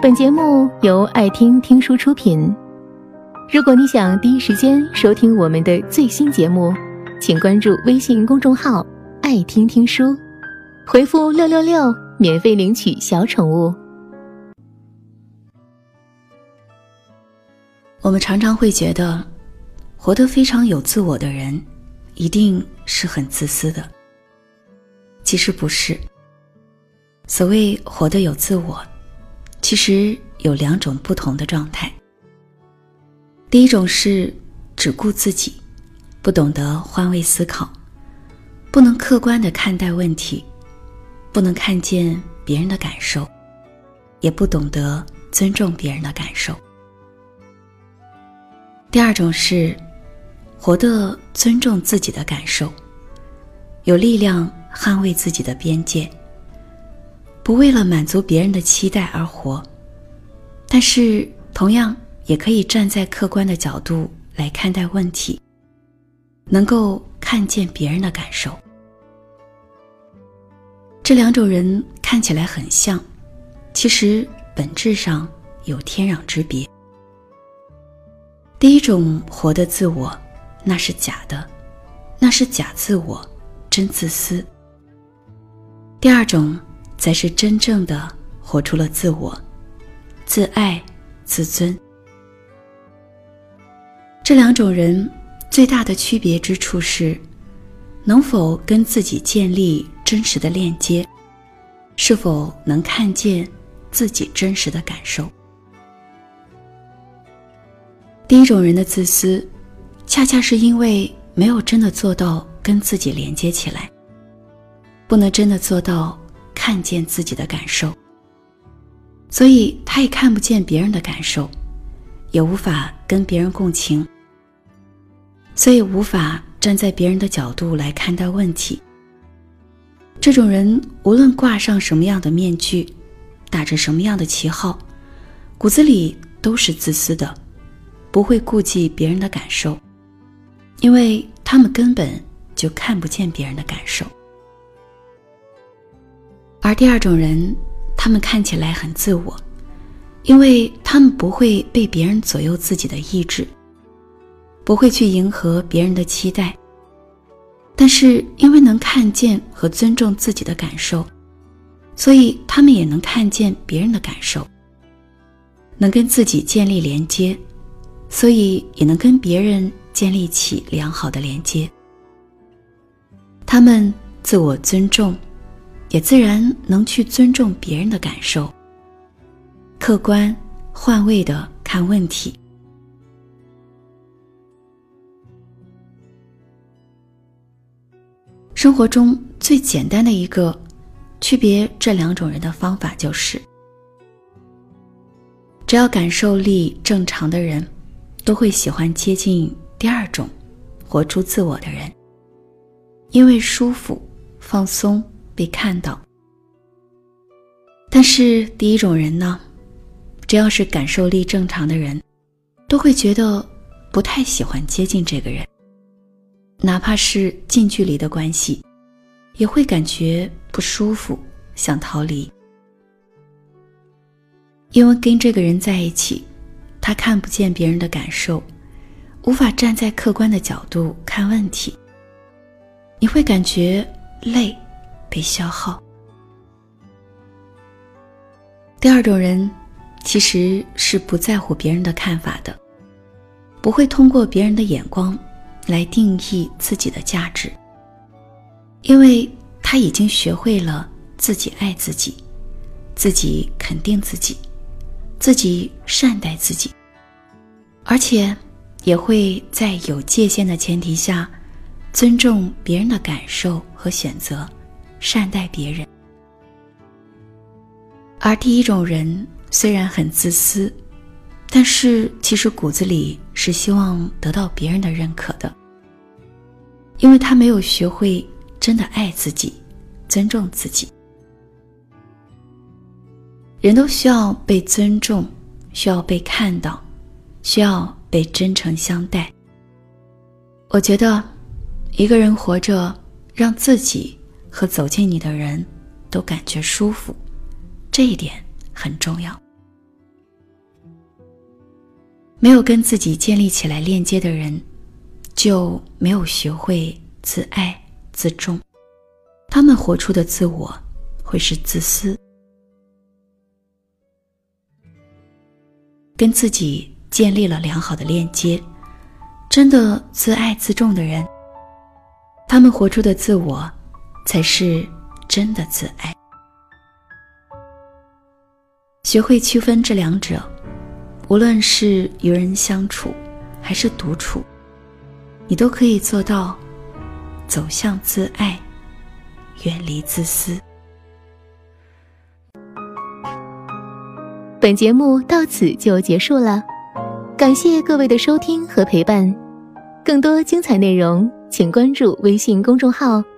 本节目由爱听听书出品。如果你想第一时间收听我们的最新节目，请关注微信公众号“爱听听书”，回复“六六六”免费领取小宠物。我们常常会觉得，活得非常有自我的人，一定是很自私的。其实不是。所谓活得有自我，其实有两种不同的状态。第一种是只顾自己，不懂得换位思考，不能客观的看待问题，不能看见别人的感受，也不懂得尊重别人的感受。第二种是活得尊重自己的感受，有力量捍卫自己的边界。不为了满足别人的期待而活，但是同样也可以站在客观的角度来看待问题，能够看见别人的感受。这两种人看起来很像，其实本质上有天壤之别。第一种活的自我，那是假的，那是假自我，真自私。第二种。才是真正的活出了自我，自爱、自尊。这两种人最大的区别之处是，能否跟自己建立真实的链接，是否能看见自己真实的感受。第一种人的自私，恰恰是因为没有真的做到跟自己连接起来，不能真的做到。看见自己的感受，所以他也看不见别人的感受，也无法跟别人共情，所以无法站在别人的角度来看待问题。这种人无论挂上什么样的面具，打着什么样的旗号，骨子里都是自私的，不会顾及别人的感受，因为他们根本就看不见别人的感受。而第二种人，他们看起来很自我，因为他们不会被别人左右自己的意志，不会去迎合别人的期待。但是因为能看见和尊重自己的感受，所以他们也能看见别人的感受，能跟自己建立连接，所以也能跟别人建立起良好的连接。他们自我尊重。也自然能去尊重别人的感受，客观、换位的看问题。生活中最简单的一个区别这两种人的方法就是：只要感受力正常的人，都会喜欢接近第二种，活出自我的人，因为舒服、放松。被看到，但是第一种人呢，只要是感受力正常的人，都会觉得不太喜欢接近这个人，哪怕是近距离的关系，也会感觉不舒服，想逃离。因为跟这个人在一起，他看不见别人的感受，无法站在客观的角度看问题，你会感觉累。被消耗。第二种人，其实是不在乎别人的看法的，不会通过别人的眼光来定义自己的价值，因为他已经学会了自己爱自己，自己肯定自己，自己善待自己，而且也会在有界限的前提下，尊重别人的感受和选择。善待别人，而第一种人虽然很自私，但是其实骨子里是希望得到别人的认可的，因为他没有学会真的爱自己，尊重自己。人都需要被尊重，需要被看到，需要被真诚相待。我觉得，一个人活着，让自己。和走进你的人都感觉舒服，这一点很重要。没有跟自己建立起来链接的人，就没有学会自爱自重。他们活出的自我会是自私。跟自己建立了良好的链接，真的自爱自重的人，他们活出的自我才是真的自爱。学会区分这两者，无论是与人相处，还是独处，你都可以做到走向自爱，远离自私。本节目到此就结束了，感谢各位的收听和陪伴。更多精彩内容，请关注微信公众号“